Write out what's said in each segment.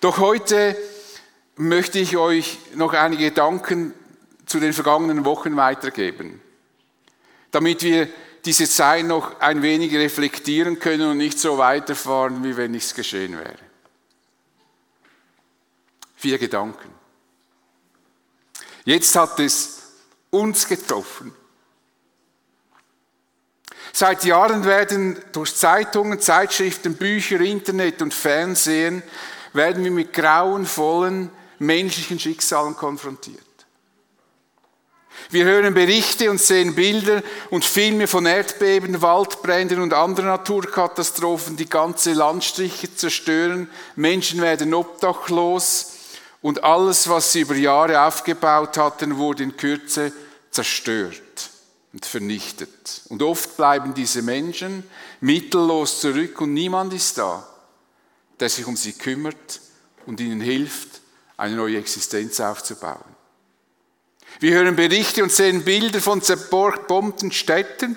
Doch heute möchte ich euch noch einige Gedanken zu den vergangenen Wochen weitergeben, damit wir diese Zeit noch ein wenig reflektieren können und nicht so weiterfahren, wie wenn nichts geschehen wäre. Vier Gedanken. Jetzt hat es uns getroffen. Seit Jahren werden durch Zeitungen, Zeitschriften, Bücher, Internet und Fernsehen werden wir mit grauenvollen menschlichen Schicksalen konfrontiert. Wir hören Berichte und sehen Bilder und Filme von Erdbeben, Waldbränden und anderen Naturkatastrophen, die ganze Landstriche zerstören. Menschen werden obdachlos und alles, was sie über Jahre aufgebaut hatten, wurde in Kürze zerstört und vernichtet. Und oft bleiben diese Menschen mittellos zurück und niemand ist da, der sich um sie kümmert und ihnen hilft, eine neue Existenz aufzubauen. Wir hören Berichte und sehen Bilder von zerbombten Städten,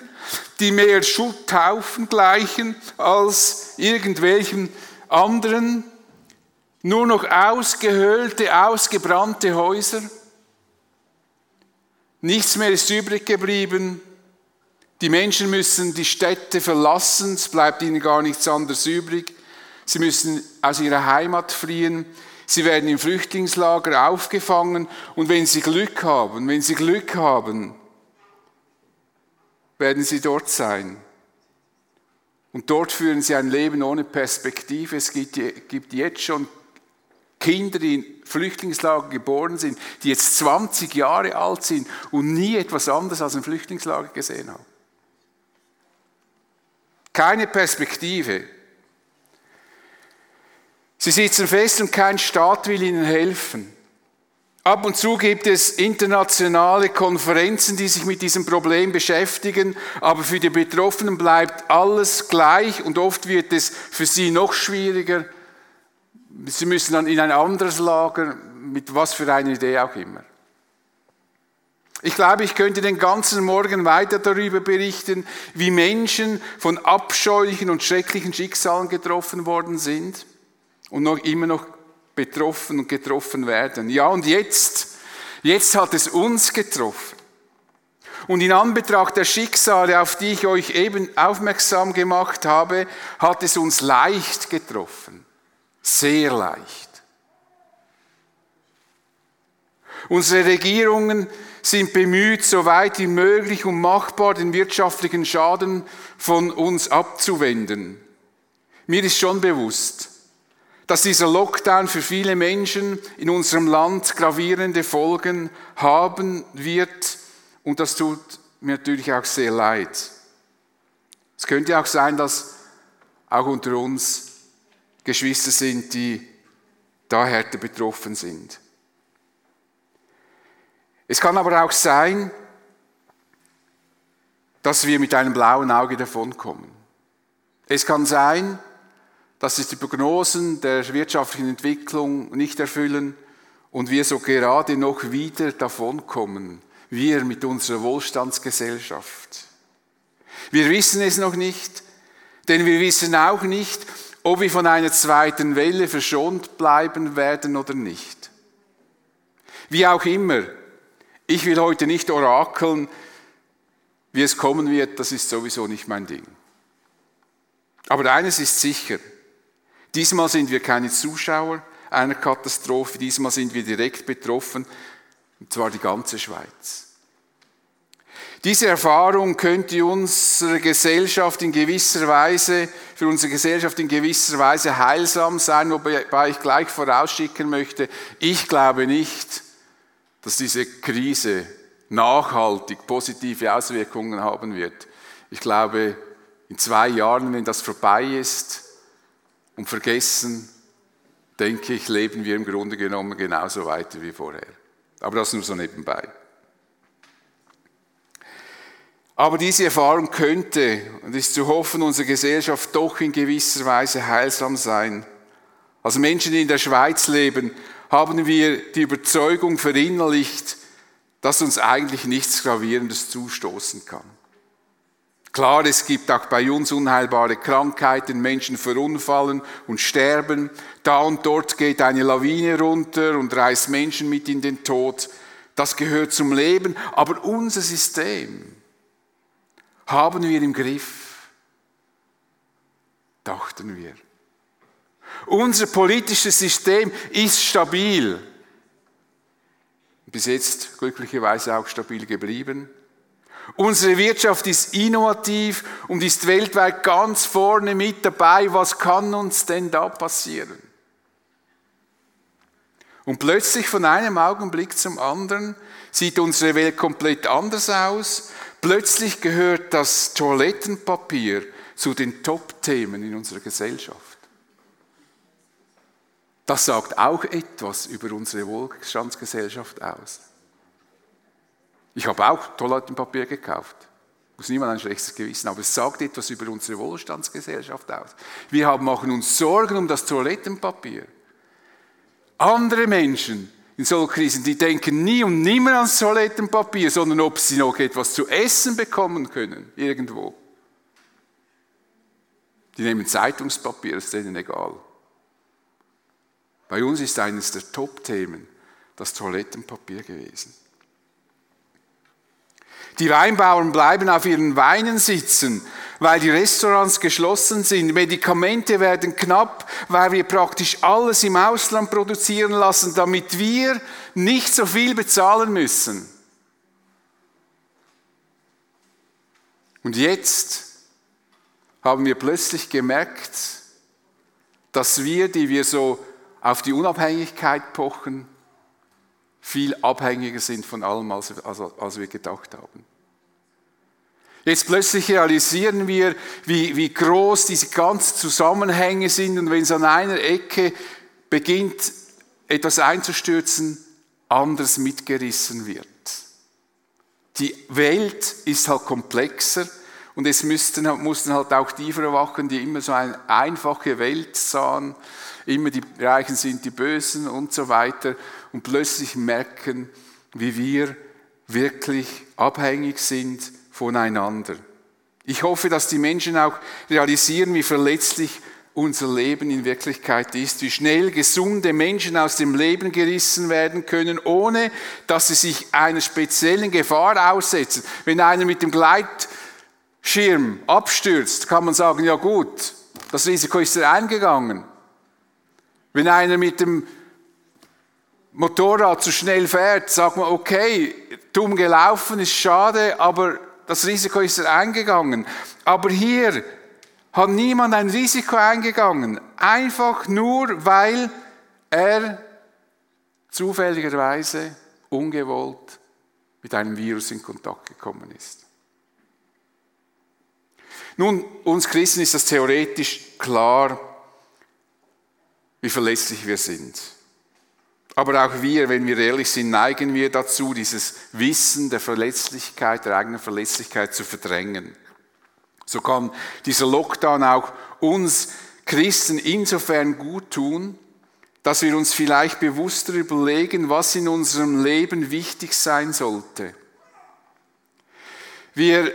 die mehr Schutthaufen gleichen als irgendwelchen anderen, nur noch ausgehöhlte, ausgebrannte Häuser. Nichts mehr ist übrig geblieben. Die Menschen müssen die Städte verlassen, es bleibt ihnen gar nichts anderes übrig. Sie müssen aus ihrer Heimat fliehen. Sie werden im Flüchtlingslager aufgefangen und wenn sie Glück haben, wenn sie Glück haben, werden sie dort sein. Und dort führen sie ein Leben ohne Perspektive. Es gibt jetzt schon Kinder, die in Flüchtlingslager geboren sind, die jetzt 20 Jahre alt sind und nie etwas anderes als ein Flüchtlingslager gesehen haben. Keine Perspektive. Sie sitzen fest und kein Staat will ihnen helfen. Ab und zu gibt es internationale Konferenzen, die sich mit diesem Problem beschäftigen, aber für die Betroffenen bleibt alles gleich und oft wird es für sie noch schwieriger. Sie müssen dann in ein anderes Lager, mit was für einer Idee auch immer. Ich glaube, ich könnte den ganzen Morgen weiter darüber berichten, wie Menschen von abscheulichen und schrecklichen Schicksalen getroffen worden sind und noch immer noch betroffen und getroffen werden. Ja, und jetzt, jetzt hat es uns getroffen. Und in Anbetracht der Schicksale, auf die ich euch eben aufmerksam gemacht habe, hat es uns leicht getroffen. Sehr leicht. Unsere Regierungen sind bemüht, so weit wie möglich und machbar den wirtschaftlichen Schaden von uns abzuwenden. Mir ist schon bewusst, dass dieser Lockdown für viele Menschen in unserem Land gravierende Folgen haben wird. Und das tut mir natürlich auch sehr leid. Es könnte auch sein, dass auch unter uns Geschwister sind, die da härter betroffen sind. Es kann aber auch sein, dass wir mit einem blauen Auge davonkommen. Es kann sein, dass sich die Prognosen der wirtschaftlichen Entwicklung nicht erfüllen und wir so gerade noch wieder davonkommen, wir mit unserer Wohlstandsgesellschaft. Wir wissen es noch nicht, denn wir wissen auch nicht, ob wir von einer zweiten Welle verschont bleiben werden oder nicht. Wie auch immer, ich will heute nicht orakeln, wie es kommen wird, das ist sowieso nicht mein Ding. Aber eines ist sicher, Diesmal sind wir keine Zuschauer einer Katastrophe, diesmal sind wir direkt betroffen, und zwar die ganze Schweiz. Diese Erfahrung könnte unsere Gesellschaft in gewisser Weise, für unsere Gesellschaft in gewisser Weise heilsam sein, wobei ich gleich vorausschicken möchte, ich glaube nicht, dass diese Krise nachhaltig positive Auswirkungen haben wird. Ich glaube, in zwei Jahren, wenn das vorbei ist, und vergessen, denke ich, leben wir im Grunde genommen genauso weiter wie vorher. Aber das nur so nebenbei. Aber diese Erfahrung könnte, und ist zu hoffen, unsere Gesellschaft doch in gewisser Weise heilsam sein. Als Menschen, die in der Schweiz leben, haben wir die Überzeugung verinnerlicht, dass uns eigentlich nichts Gravierendes zustoßen kann. Klar, es gibt auch bei uns unheilbare Krankheiten, Menschen verunfallen und sterben. Da und dort geht eine Lawine runter und reißt Menschen mit in den Tod. Das gehört zum Leben. Aber unser System haben wir im Griff, dachten wir. Unser politisches System ist stabil. Bis jetzt glücklicherweise auch stabil geblieben. Unsere Wirtschaft ist innovativ und ist weltweit ganz vorne mit dabei. Was kann uns denn da passieren? Und plötzlich von einem Augenblick zum anderen sieht unsere Welt komplett anders aus. Plötzlich gehört das Toilettenpapier zu den Top-Themen in unserer Gesellschaft. Das sagt auch etwas über unsere Wohlstandsgesellschaft aus. Ich habe auch Toilettenpapier gekauft. Muss niemand ein schlechtes Gewissen, aber es sagt etwas über unsere Wohlstandsgesellschaft aus. Wir machen uns Sorgen um das Toilettenpapier. Andere Menschen in solchen Krisen, die denken nie und nimmer ans Toilettenpapier, sondern ob sie noch etwas zu essen bekommen können, irgendwo. Die nehmen Zeitungspapier, ist denen egal. Bei uns ist eines der Top-Themen das Toilettenpapier gewesen. Die Weinbauern bleiben auf ihren Weinen sitzen, weil die Restaurants geschlossen sind. Medikamente werden knapp, weil wir praktisch alles im Ausland produzieren lassen, damit wir nicht so viel bezahlen müssen. Und jetzt haben wir plötzlich gemerkt, dass wir, die wir so auf die Unabhängigkeit pochen, viel abhängiger sind von allem, als, wir gedacht haben. Jetzt plötzlich realisieren wir, wie, wie groß diese ganzen Zusammenhänge sind und wenn es an einer Ecke beginnt, etwas einzustürzen, anders mitgerissen wird. Die Welt ist halt komplexer und es müssten, mussten halt auch die verwachen, die immer so eine einfache Welt sahen, immer die Reichen sind die Bösen und so weiter und plötzlich merken, wie wir wirklich abhängig sind voneinander. Ich hoffe, dass die Menschen auch realisieren, wie verletzlich unser Leben in Wirklichkeit ist, wie schnell gesunde Menschen aus dem Leben gerissen werden können, ohne dass sie sich einer speziellen Gefahr aussetzen. Wenn einer mit dem Gleitschirm abstürzt, kann man sagen, ja gut, das Risiko ist er eingegangen. Wenn einer mit dem Motorrad zu schnell fährt, sagt man, okay, dumm gelaufen, ist schade, aber das Risiko ist er eingegangen. Aber hier hat niemand ein Risiko eingegangen. Einfach nur, weil er zufälligerweise ungewollt mit einem Virus in Kontakt gekommen ist. Nun, uns Christen ist das theoretisch klar, wie verletzlich wir sind. Aber auch wir, wenn wir ehrlich sind, neigen wir dazu, dieses Wissen der Verletzlichkeit, der eigenen Verletzlichkeit zu verdrängen. So kann dieser Lockdown auch uns Christen insofern gut tun, dass wir uns vielleicht bewusster überlegen, was in unserem Leben wichtig sein sollte. Wir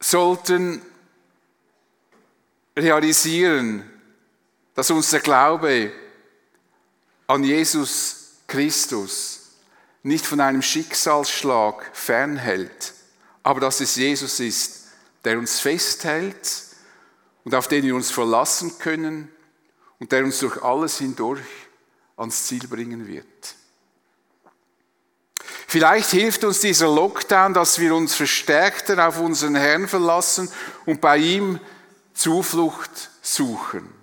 sollten realisieren, dass unser Glaube an Jesus Christus nicht von einem Schicksalsschlag fernhält, aber dass es Jesus ist, der uns festhält und auf den wir uns verlassen können und der uns durch alles hindurch ans Ziel bringen wird. Vielleicht hilft uns dieser Lockdown, dass wir uns verstärkter auf unseren Herrn verlassen und bei ihm Zuflucht suchen.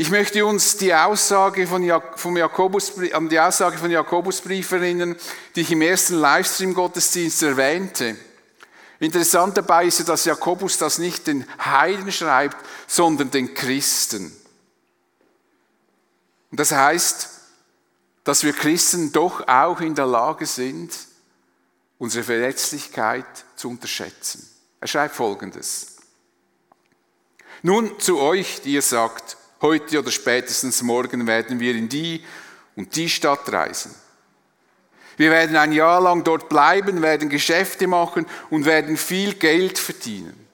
Ich möchte uns die Aussage von vom Jakobus, an die Aussage von Jakobusbrief erinnern, die ich im ersten Livestream-Gottesdienst erwähnte. Interessant dabei ist ja, dass Jakobus das nicht den Heiden schreibt, sondern den Christen. Und das heißt, dass wir Christen doch auch in der Lage sind, unsere Verletzlichkeit zu unterschätzen. Er schreibt Folgendes. Nun zu euch, die ihr sagt, heute oder spätestens morgen werden wir in die und die Stadt reisen. Wir werden ein Jahr lang dort bleiben, werden Geschäfte machen und werden viel Geld verdienen.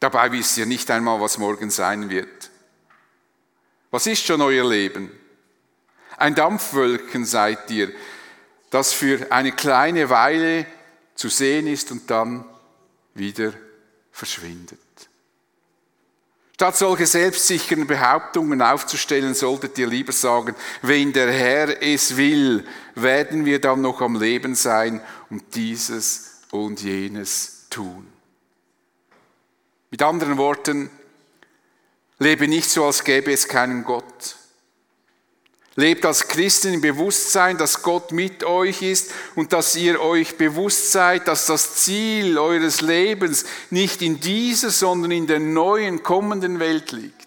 Dabei wisst ihr nicht einmal, was morgen sein wird. Was ist schon euer Leben? Ein Dampfwölkchen seid ihr, das für eine kleine Weile zu sehen ist und dann wieder verschwindet. Statt solche selbstsicheren Behauptungen aufzustellen, solltet ihr lieber sagen, wenn der Herr es will, werden wir dann noch am Leben sein und dieses und jenes tun. Mit anderen Worten, lebe nicht so, als gäbe es keinen Gott. Lebt als Christen im Bewusstsein, dass Gott mit euch ist und dass ihr euch bewusst seid, dass das Ziel eures Lebens nicht in dieser, sondern in der neuen kommenden Welt liegt.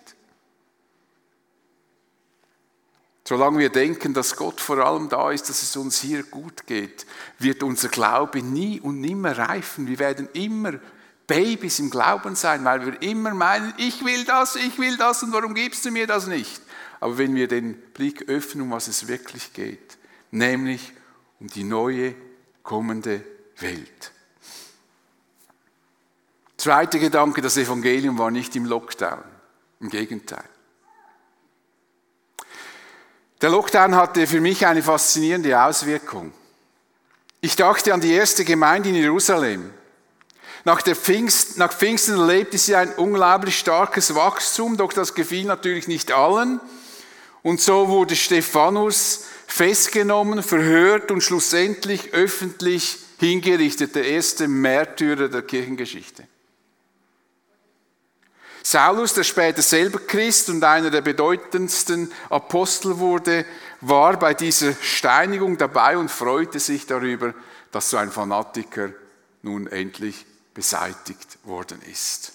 Solange wir denken, dass Gott vor allem da ist, dass es uns hier gut geht, wird unser Glaube nie und nimmer reifen. Wir werden immer Babys im Glauben sein, weil wir immer meinen, ich will das, ich will das und warum gibst du mir das nicht? Aber wenn wir den Blick öffnen, um was es wirklich geht, nämlich um die neue kommende Welt. Zweiter Gedanke, das Evangelium war nicht im Lockdown, im Gegenteil. Der Lockdown hatte für mich eine faszinierende Auswirkung. Ich dachte an die erste Gemeinde in Jerusalem. Nach, Pfingst, nach Pfingsten erlebte sie ein unglaublich starkes Wachstum, doch das gefiel natürlich nicht allen. Und so wurde Stephanus festgenommen, verhört und schlussendlich öffentlich hingerichtet, der erste Märtyrer der Kirchengeschichte. Saulus, der später selber Christ und einer der bedeutendsten Apostel wurde, war bei dieser Steinigung dabei und freute sich darüber, dass so ein Fanatiker nun endlich beseitigt worden ist.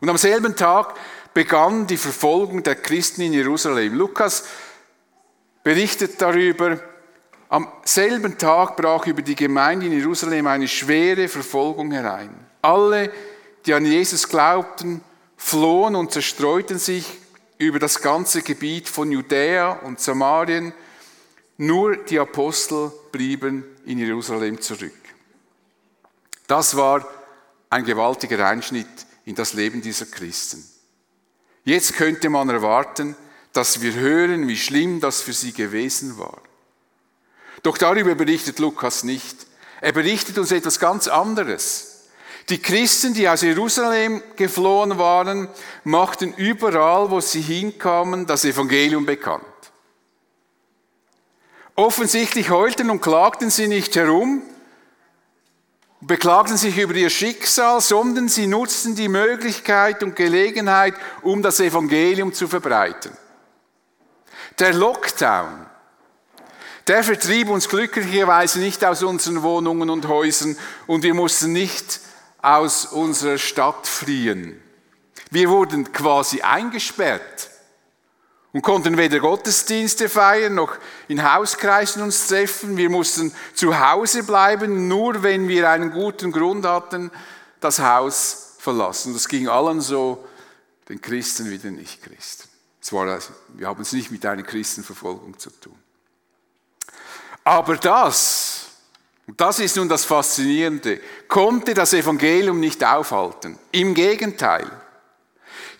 Und am selben Tag begann die Verfolgung der Christen in Jerusalem. Lukas berichtet darüber, am selben Tag brach über die Gemeinde in Jerusalem eine schwere Verfolgung herein. Alle, die an Jesus glaubten, flohen und zerstreuten sich über das ganze Gebiet von Judäa und Samarien. Nur die Apostel blieben in Jerusalem zurück. Das war ein gewaltiger Einschnitt in das Leben dieser Christen. Jetzt könnte man erwarten, dass wir hören, wie schlimm das für sie gewesen war. Doch darüber berichtet Lukas nicht. Er berichtet uns etwas ganz anderes. Die Christen, die aus Jerusalem geflohen waren, machten überall, wo sie hinkamen, das Evangelium bekannt. Offensichtlich heulten und klagten sie nicht herum, beklagten sich über ihr Schicksal, sondern sie nutzten die Möglichkeit und Gelegenheit, um das Evangelium zu verbreiten. Der Lockdown, der vertrieb uns glücklicherweise nicht aus unseren Wohnungen und Häusern und wir mussten nicht aus unserer Stadt fliehen. Wir wurden quasi eingesperrt und konnten weder Gottesdienste feiern noch in Hauskreisen uns treffen. Wir mussten zu Hause bleiben, nur wenn wir einen guten Grund hatten, das Haus verlassen. Das ging allen so, den Christen wie den Nichtchristen. wir haben es nicht mit einer Christenverfolgung zu tun. Aber das und das ist nun das Faszinierende, konnte das Evangelium nicht aufhalten. Im Gegenteil,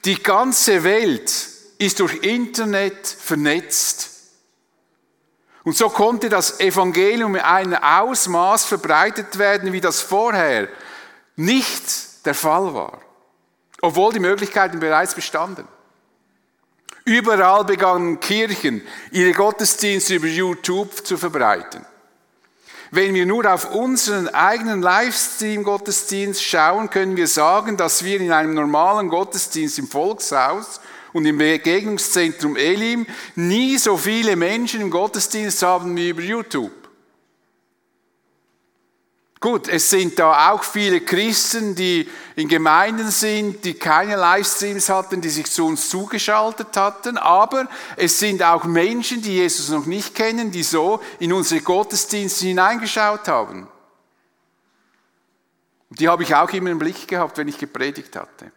die ganze Welt ist durch Internet vernetzt. Und so konnte das Evangelium in einem Ausmaß verbreitet werden, wie das vorher nicht der Fall war, obwohl die Möglichkeiten bereits bestanden. Überall begannen Kirchen, ihre Gottesdienste über YouTube zu verbreiten. Wenn wir nur auf unseren eigenen Livestream-Gottesdienst schauen, können wir sagen, dass wir in einem normalen Gottesdienst im Volkshaus und im Begegnungszentrum Elim nie so viele Menschen im Gottesdienst haben wie über YouTube. Gut, es sind da auch viele Christen, die in Gemeinden sind, die keine Livestreams hatten, die sich zu uns zugeschaltet hatten, aber es sind auch Menschen, die Jesus noch nicht kennen, die so in unsere Gottesdienste hineingeschaut haben. Die habe ich auch immer im Blick gehabt, wenn ich gepredigt hatte.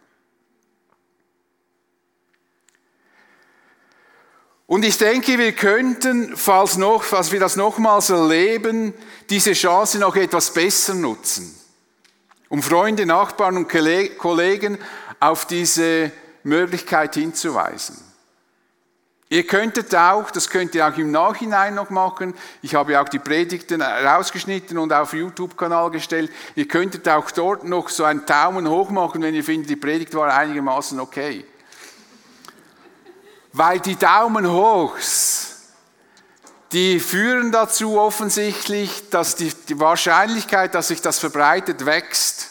Und ich denke, wir könnten, falls, noch, falls wir das nochmals erleben, diese Chance noch etwas besser nutzen, um Freunde, Nachbarn und Kollegen auf diese Möglichkeit hinzuweisen. Ihr könntet auch, das könnt ihr auch im Nachhinein noch machen, ich habe auch die Predigten rausgeschnitten und auf YouTube-Kanal gestellt, ihr könntet auch dort noch so einen Daumen hoch machen, wenn ihr findet, die Predigt war einigermaßen okay. Weil die Daumen hochs, die führen dazu offensichtlich, dass die, die Wahrscheinlichkeit, dass sich das verbreitet, wächst.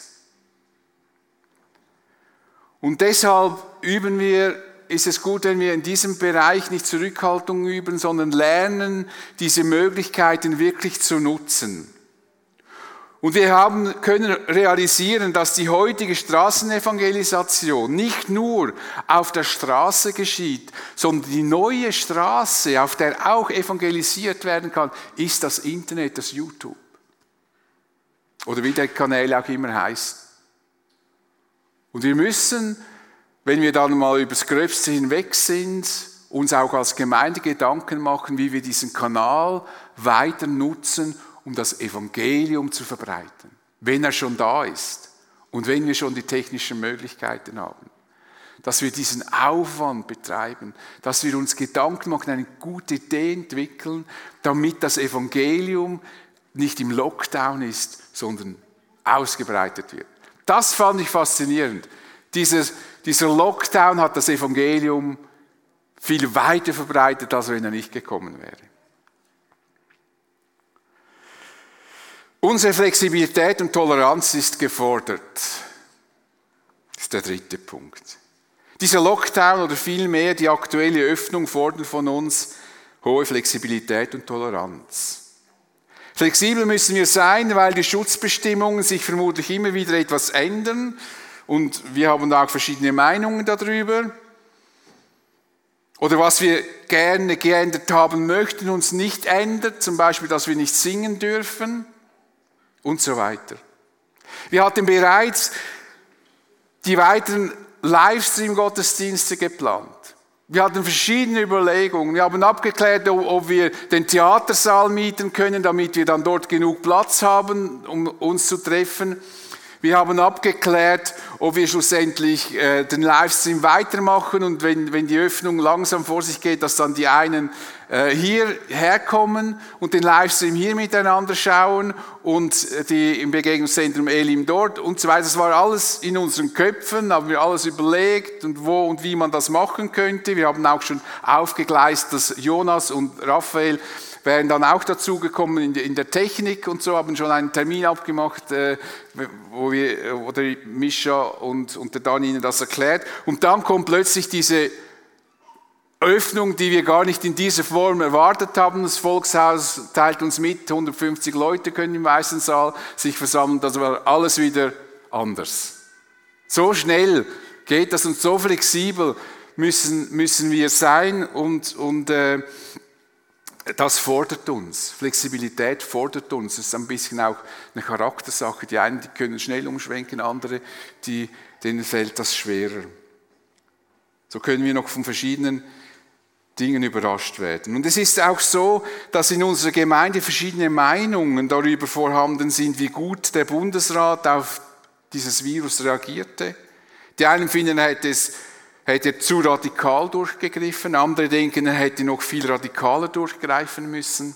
Und deshalb üben wir ist es gut, wenn wir in diesem Bereich nicht Zurückhaltung üben, sondern lernen, diese Möglichkeiten wirklich zu nutzen. Und wir haben, können realisieren, dass die heutige Straßenevangelisation nicht nur auf der Straße geschieht, sondern die neue Straße, auf der auch evangelisiert werden kann, ist das Internet, das YouTube. Oder wie der Kanal auch immer heißt. Und wir müssen wenn wir dann mal übers Gröbste hinweg sind, uns auch als Gemeinde Gedanken machen, wie wir diesen Kanal weiter nutzen, um das Evangelium zu verbreiten, wenn er schon da ist und wenn wir schon die technischen Möglichkeiten haben. Dass wir diesen Aufwand betreiben, dass wir uns Gedanken machen, eine gute Idee entwickeln, damit das Evangelium nicht im Lockdown ist, sondern ausgebreitet wird. Das fand ich faszinierend. Dieses, dieser Lockdown hat das Evangelium viel weiter verbreitet, als wenn er nicht gekommen wäre. Unsere Flexibilität und Toleranz ist gefordert. Das ist der dritte Punkt. Dieser Lockdown oder vielmehr die aktuelle Öffnung fordern von uns hohe Flexibilität und Toleranz. Flexibel müssen wir sein, weil die Schutzbestimmungen sich vermutlich immer wieder etwas ändern und wir haben auch verschiedene Meinungen darüber. Oder was wir gerne geändert haben möchten, uns nicht ändert, zum Beispiel, dass wir nicht singen dürfen und so weiter. Wir hatten bereits die weiteren Livestream-Gottesdienste geplant. Wir hatten verschiedene Überlegungen. Wir haben abgeklärt, ob wir den Theatersaal mieten können, damit wir dann dort genug Platz haben, um uns zu treffen. Wir haben abgeklärt, ob wir schlussendlich äh, den Livestream weitermachen und wenn, wenn die Öffnung langsam vor sich geht, dass dann die einen äh, hierher kommen und den Livestream hier miteinander schauen und die im Begegnungszentrum Elim dort und so weiter. Das war alles in unseren Köpfen, haben wir alles überlegt und wo und wie man das machen könnte. Wir haben auch schon aufgegleist, dass Jonas und Raphael wären dann auch dazugekommen in, der Technik und so, haben schon einen Termin abgemacht, äh, wo wir, wo der Mischa und, und der Dan ihnen das erklärt. Und dann kommt plötzlich diese Öffnung, die wir gar nicht in dieser Form erwartet haben. Das Volkshaus teilt uns mit, 150 Leute können im Weißen Saal sich versammeln. Das war alles wieder anders. So schnell geht das und so flexibel müssen, müssen wir sein und, und äh, das fordert uns. Flexibilität fordert uns. Das ist ein bisschen auch eine Charaktersache. Die einen die können schnell umschwenken, andere, die, denen fällt das schwerer. So können wir noch von verschiedenen Dingen überrascht werden. Und es ist auch so, dass in unserer Gemeinde verschiedene Meinungen darüber vorhanden sind, wie gut der Bundesrat auf dieses Virus reagierte. Die einen finden, er hätte es hätte zu radikal durchgegriffen. Andere denken, er hätte noch viel radikaler durchgreifen müssen.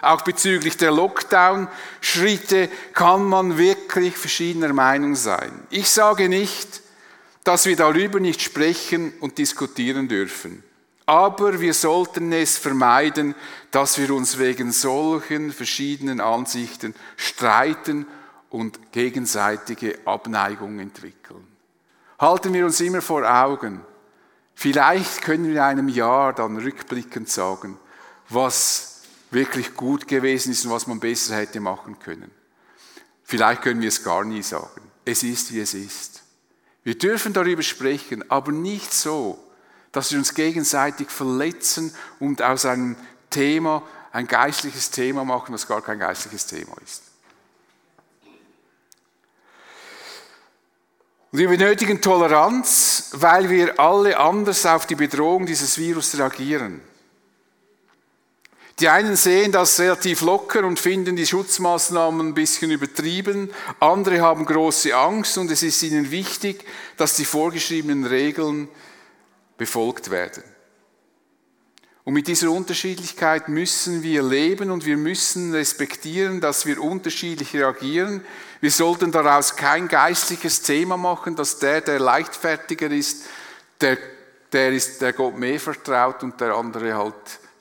Auch bezüglich der Lockdown-Schritte kann man wirklich verschiedener Meinung sein. Ich sage nicht, dass wir darüber nicht sprechen und diskutieren dürfen. Aber wir sollten es vermeiden, dass wir uns wegen solchen verschiedenen Ansichten streiten und gegenseitige Abneigung entwickeln. Halten wir uns immer vor Augen. Vielleicht können wir in einem Jahr dann rückblickend sagen, was wirklich gut gewesen ist und was man besser hätte machen können. Vielleicht können wir es gar nie sagen. Es ist, wie es ist. Wir dürfen darüber sprechen, aber nicht so, dass wir uns gegenseitig verletzen und aus einem Thema ein geistliches Thema machen, was gar kein geistliches Thema ist. Und wir benötigen Toleranz, weil wir alle anders auf die Bedrohung dieses Virus reagieren. Die einen sehen das relativ locker und finden die Schutzmaßnahmen ein bisschen übertrieben. Andere haben große Angst und es ist ihnen wichtig, dass die vorgeschriebenen Regeln befolgt werden. Und mit dieser Unterschiedlichkeit müssen wir leben und wir müssen respektieren, dass wir unterschiedlich reagieren. Wir sollten daraus kein geistliches Thema machen, dass der, der leichtfertiger ist, der, der ist, der Gott mehr vertraut und der andere halt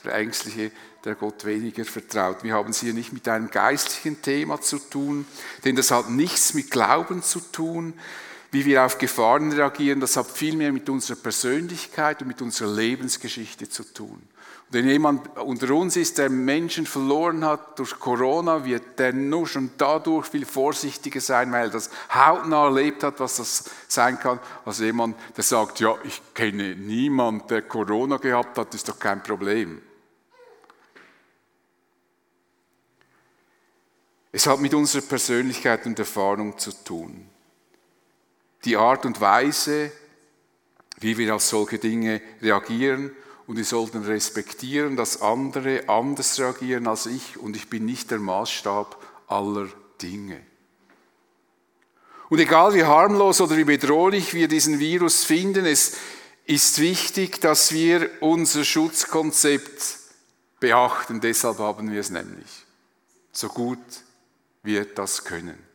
der Ängstliche, der Gott weniger vertraut. Wir haben es hier nicht mit einem geistlichen Thema zu tun, denn das hat nichts mit Glauben zu tun, wie wir auf Gefahren reagieren, das hat viel mehr mit unserer Persönlichkeit und mit unserer Lebensgeschichte zu tun. Wenn jemand unter uns ist, der Menschen verloren hat durch Corona, wird der nur schon dadurch viel vorsichtiger sein, weil er das hautnah erlebt hat, was das sein kann, als jemand, der sagt, ja, ich kenne niemanden, der Corona gehabt hat, ist doch kein Problem. Es hat mit unserer Persönlichkeit und Erfahrung zu tun. Die Art und Weise, wie wir auf solche Dinge reagieren und wir sollten respektieren, dass andere anders reagieren als ich und ich bin nicht der Maßstab aller Dinge. Und egal wie harmlos oder wie bedrohlich wir diesen Virus finden, es ist wichtig, dass wir unser Schutzkonzept beachten. Deshalb haben wir es nämlich. So gut wir das können.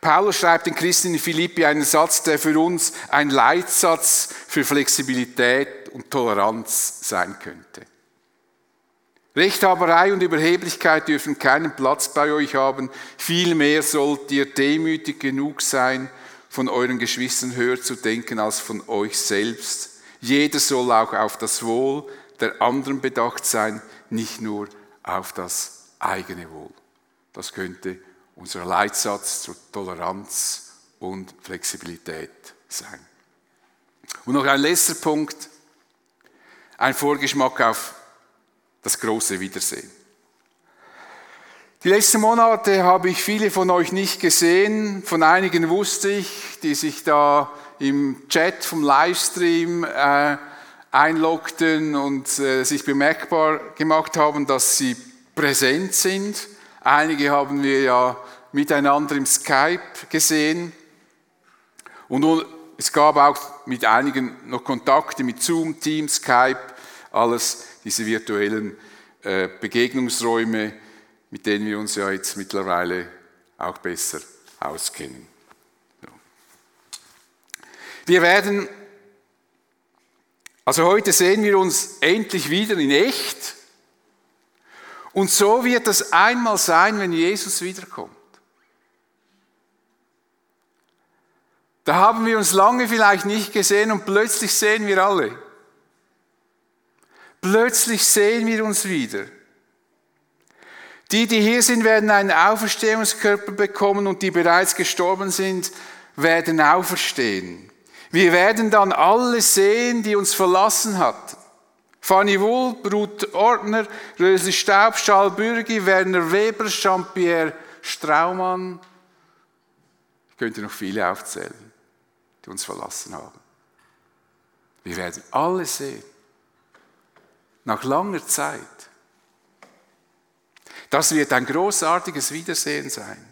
Paulus schreibt den Christen in Philippi einen Satz, der für uns ein Leitsatz für Flexibilität und Toleranz sein könnte. Rechthaberei und Überheblichkeit dürfen keinen Platz bei euch haben. Vielmehr sollt ihr demütig genug sein, von euren Geschwistern höher zu denken als von euch selbst. Jeder soll auch auf das Wohl der anderen bedacht sein, nicht nur auf das eigene Wohl. Das könnte unser Leitsatz zur Toleranz und Flexibilität sein. Und noch ein letzter Punkt, ein Vorgeschmack auf das große Wiedersehen. Die letzten Monate habe ich viele von euch nicht gesehen. Von einigen wusste ich, die sich da im Chat vom Livestream äh, einloggten und äh, sich bemerkbar gemacht haben, dass sie präsent sind. Einige haben wir ja miteinander im Skype gesehen. Und es gab auch mit einigen noch Kontakte mit Zoom, Team, Skype, alles diese virtuellen äh, Begegnungsräume, mit denen wir uns ja jetzt mittlerweile auch besser auskennen. Wir werden, also heute sehen wir uns endlich wieder in echt. Und so wird es einmal sein, wenn Jesus wiederkommt. Da haben wir uns lange vielleicht nicht gesehen und plötzlich sehen wir alle. Plötzlich sehen wir uns wieder. Die, die hier sind, werden einen Auferstehungskörper bekommen und die bereits gestorben sind, werden auferstehen. Wir werden dann alle sehen, die uns verlassen hat. Fanny Wohl, Ruth Ordner, Rösli Staub, Charles Bürgi, Werner Weber, Jean-Pierre Straumann. Ich könnte noch viele aufzählen die uns verlassen haben. Wir werden alle sehen, nach langer Zeit. Das wird ein großartiges Wiedersehen sein.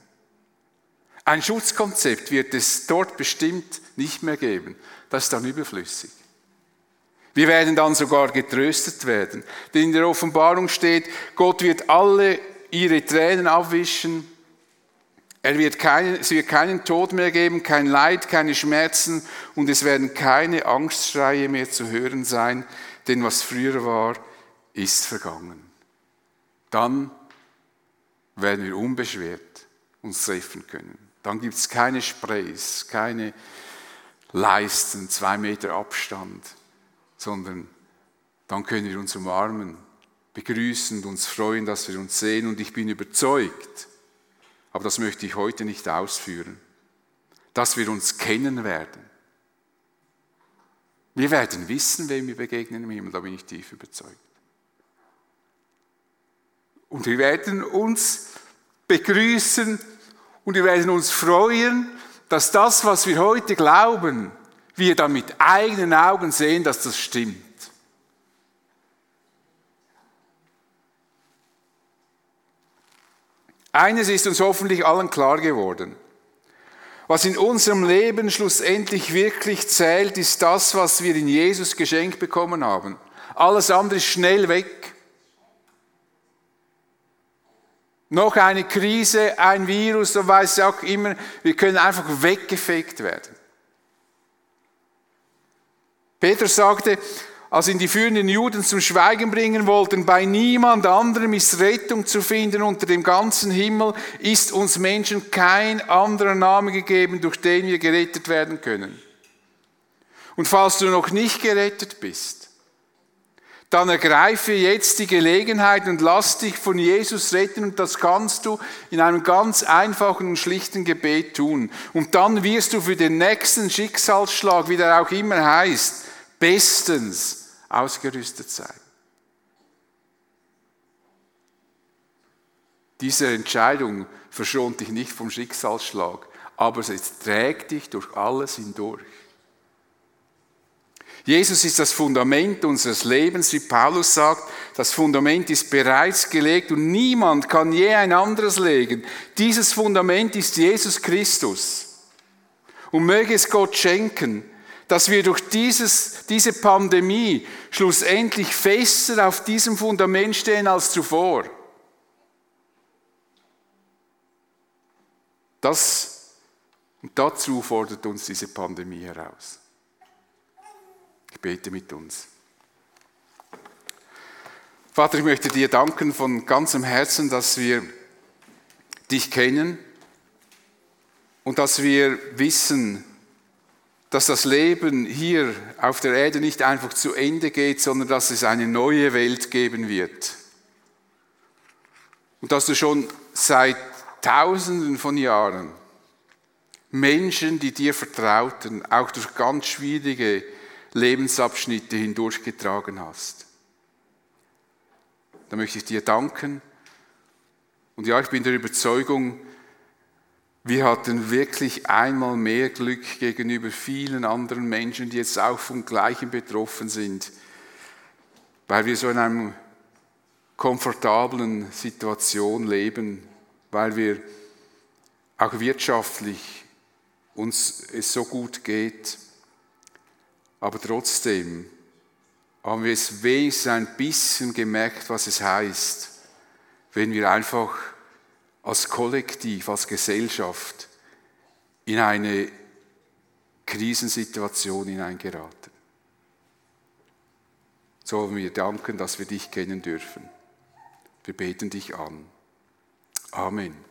Ein Schutzkonzept wird es dort bestimmt nicht mehr geben. Das ist dann überflüssig. Wir werden dann sogar getröstet werden. Denn in der Offenbarung steht, Gott wird alle ihre Tränen abwischen er wird keinen, es wird keinen Tod mehr geben, kein Leid, keine Schmerzen und es werden keine Angstschreie mehr zu hören sein, denn was früher war, ist vergangen. Dann werden wir unbeschwert uns treffen können. Dann gibt es keine Sprays, keine Leisten, zwei Meter Abstand, sondern dann können wir uns umarmen, begrüßen und uns freuen, dass wir uns sehen. Und ich bin überzeugt, aber das möchte ich heute nicht ausführen, dass wir uns kennen werden. Wir werden wissen, wem wir begegnen im Himmel, da bin ich tief überzeugt. Und wir werden uns begrüßen und wir werden uns freuen, dass das, was wir heute glauben, wir dann mit eigenen Augen sehen, dass das stimmt. Eines ist uns hoffentlich allen klar geworden. Was in unserem Leben schlussendlich wirklich zählt, ist das, was wir in Jesus geschenkt bekommen haben. Alles andere ist schnell weg. Noch eine Krise, ein Virus, so weiß ich auch immer, wir können einfach weggefegt werden. Peter sagte, als ihn die führenden Juden zum Schweigen bringen wollten, bei niemand anderem ist Rettung zu finden unter dem ganzen Himmel, ist uns Menschen kein anderer Name gegeben, durch den wir gerettet werden können. Und falls du noch nicht gerettet bist, dann ergreife jetzt die Gelegenheit und lass dich von Jesus retten und das kannst du in einem ganz einfachen und schlichten Gebet tun. Und dann wirst du für den nächsten Schicksalsschlag, wie der auch immer heißt, bestens ausgerüstet sein. Diese Entscheidung verschont dich nicht vom Schicksalsschlag, aber es trägt dich durch alles hindurch. Jesus ist das Fundament unseres Lebens, wie Paulus sagt. Das Fundament ist bereits gelegt und niemand kann je ein anderes legen. Dieses Fundament ist Jesus Christus. Und möge es Gott schenken, dass wir durch dieses, diese Pandemie schlussendlich fester auf diesem Fundament stehen als zuvor. Das und dazu fordert uns diese Pandemie heraus. Bete mit uns. Vater, ich möchte dir danken von ganzem Herzen, dass wir dich kennen und dass wir wissen, dass das Leben hier auf der Erde nicht einfach zu Ende geht, sondern dass es eine neue Welt geben wird. Und dass du schon seit Tausenden von Jahren Menschen, die dir vertrauten, auch durch ganz schwierige Lebensabschnitte hindurchgetragen hast. Da möchte ich dir danken. Und ja, ich bin der Überzeugung, wir hatten wirklich einmal mehr Glück gegenüber vielen anderen Menschen, die jetzt auch vom Gleichen betroffen sind, weil wir so in einer komfortablen Situation leben, weil wir auch wirtschaftlich uns es so gut geht. Aber trotzdem haben wir es wenigstens ein bisschen gemerkt, was es heißt, wenn wir einfach als Kollektiv, als Gesellschaft in eine Krisensituation hineingeraten. So wollen wir danken, dass wir dich kennen dürfen. Wir beten dich an. Amen.